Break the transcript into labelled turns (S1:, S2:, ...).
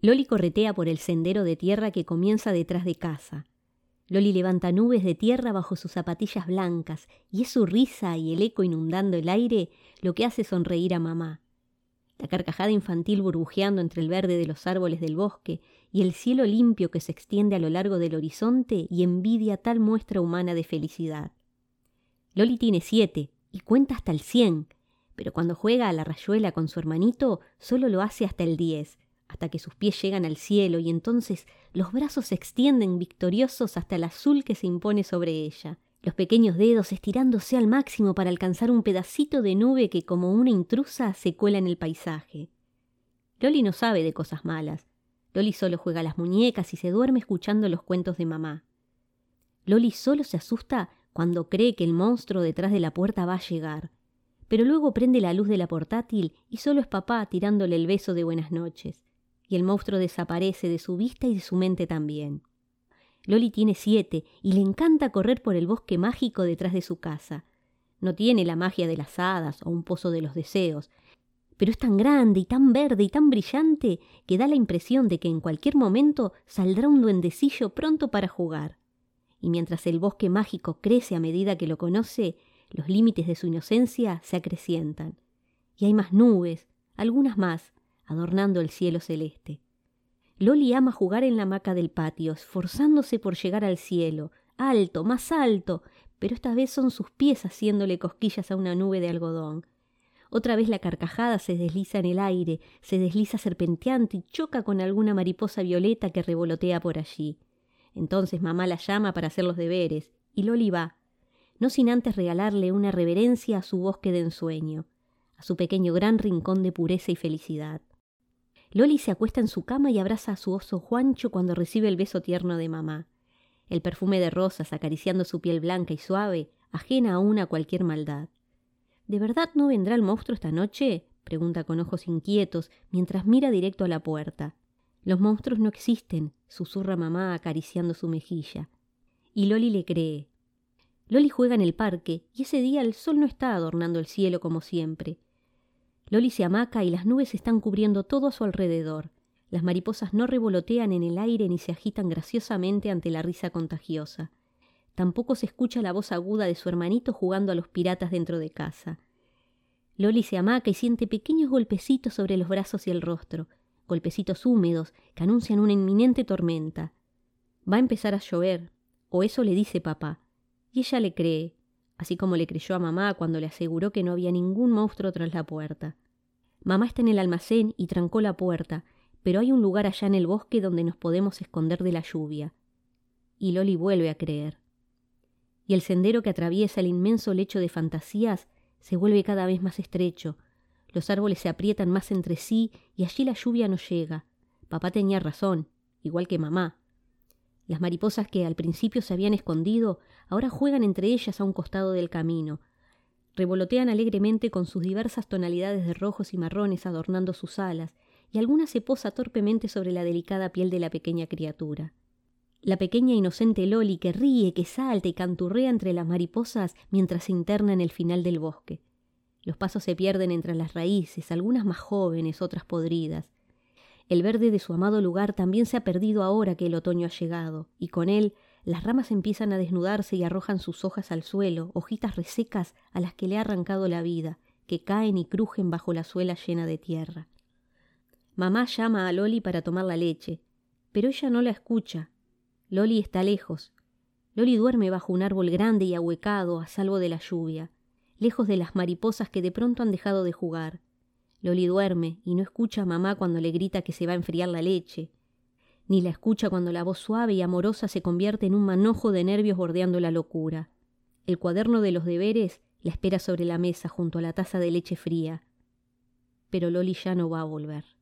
S1: Loli corretea por el sendero de tierra que comienza detrás de casa. Loli levanta nubes de tierra bajo sus zapatillas blancas, y es su risa y el eco inundando el aire lo que hace sonreír a mamá. La carcajada infantil burbujeando entre el verde de los árboles del bosque y el cielo limpio que se extiende a lo largo del horizonte y envidia tal muestra humana de felicidad. Loli tiene siete y cuenta hasta el cien, pero cuando juega a la rayuela con su hermanito solo lo hace hasta el diez, hasta que sus pies llegan al cielo y entonces los brazos se extienden victoriosos hasta el azul que se impone sobre ella, los pequeños dedos estirándose al máximo para alcanzar un pedacito de nube que como una intrusa se cuela en el paisaje. Loli no sabe de cosas malas. Loli solo juega las muñecas y se duerme escuchando los cuentos de mamá. Loli solo se asusta cuando cree que el monstruo detrás de la puerta va a llegar, pero luego prende la luz de la portátil y solo es papá tirándole el beso de buenas noches y el monstruo desaparece de su vista y de su mente también. Loli tiene siete y le encanta correr por el bosque mágico detrás de su casa. No tiene la magia de las hadas o un pozo de los deseos, pero es tan grande y tan verde y tan brillante que da la impresión de que en cualquier momento saldrá un duendecillo pronto para jugar. Y mientras el bosque mágico crece a medida que lo conoce, los límites de su inocencia se acrecientan. Y hay más nubes, algunas más, adornando el cielo celeste. Loli ama jugar en la hamaca del patio, esforzándose por llegar al cielo, alto, más alto, pero esta vez son sus pies haciéndole cosquillas a una nube de algodón. Otra vez la carcajada se desliza en el aire, se desliza serpenteante y choca con alguna mariposa violeta que revolotea por allí. Entonces mamá la llama para hacer los deberes, y Loli va, no sin antes regalarle una reverencia a su bosque de ensueño, a su pequeño gran rincón de pureza y felicidad. Loli se acuesta en su cama y abraza a su oso Juancho cuando recibe el beso tierno de mamá. El perfume de rosas acariciando su piel blanca y suave, ajena aún a cualquier maldad. ¿De verdad no vendrá el monstruo esta noche? pregunta con ojos inquietos mientras mira directo a la puerta. Los monstruos no existen, susurra mamá acariciando su mejilla. Y Loli le cree. Loli juega en el parque y ese día el sol no está adornando el cielo como siempre. Loli se amaca y las nubes están cubriendo todo a su alrededor. Las mariposas no revolotean en el aire ni se agitan graciosamente ante la risa contagiosa. Tampoco se escucha la voz aguda de su hermanito jugando a los piratas dentro de casa. Loli se amaca y siente pequeños golpecitos sobre los brazos y el rostro, golpecitos húmedos que anuncian una inminente tormenta. Va a empezar a llover, o eso le dice papá, y ella le cree, así como le creyó a mamá cuando le aseguró que no había ningún monstruo tras la puerta. Mamá está en el almacén y trancó la puerta, pero hay un lugar allá en el bosque donde nos podemos esconder de la lluvia. Y Loli vuelve a creer. Y el sendero que atraviesa el inmenso lecho de fantasías se vuelve cada vez más estrecho. Los árboles se aprietan más entre sí y allí la lluvia no llega. Papá tenía razón, igual que mamá. Las mariposas que al principio se habían escondido ahora juegan entre ellas a un costado del camino. Revolotean alegremente con sus diversas tonalidades de rojos y marrones adornando sus alas, y alguna se posa torpemente sobre la delicada piel de la pequeña criatura. La pequeña inocente Loli que ríe, que salta y canturrea entre las mariposas mientras se interna en el final del bosque. Los pasos se pierden entre las raíces, algunas más jóvenes, otras podridas. El verde de su amado lugar también se ha perdido ahora que el otoño ha llegado, y con él las ramas empiezan a desnudarse y arrojan sus hojas al suelo, hojitas resecas a las que le ha arrancado la vida, que caen y crujen bajo la suela llena de tierra. Mamá llama a Loli para tomar la leche, pero ella no la escucha. Loli está lejos. Loli duerme bajo un árbol grande y ahuecado, a salvo de la lluvia, lejos de las mariposas que de pronto han dejado de jugar. Loli duerme y no escucha a mamá cuando le grita que se va a enfriar la leche, ni la escucha cuando la voz suave y amorosa se convierte en un manojo de nervios bordeando la locura. El cuaderno de los deberes la espera sobre la mesa junto a la taza de leche fría. Pero Loli ya no va a volver.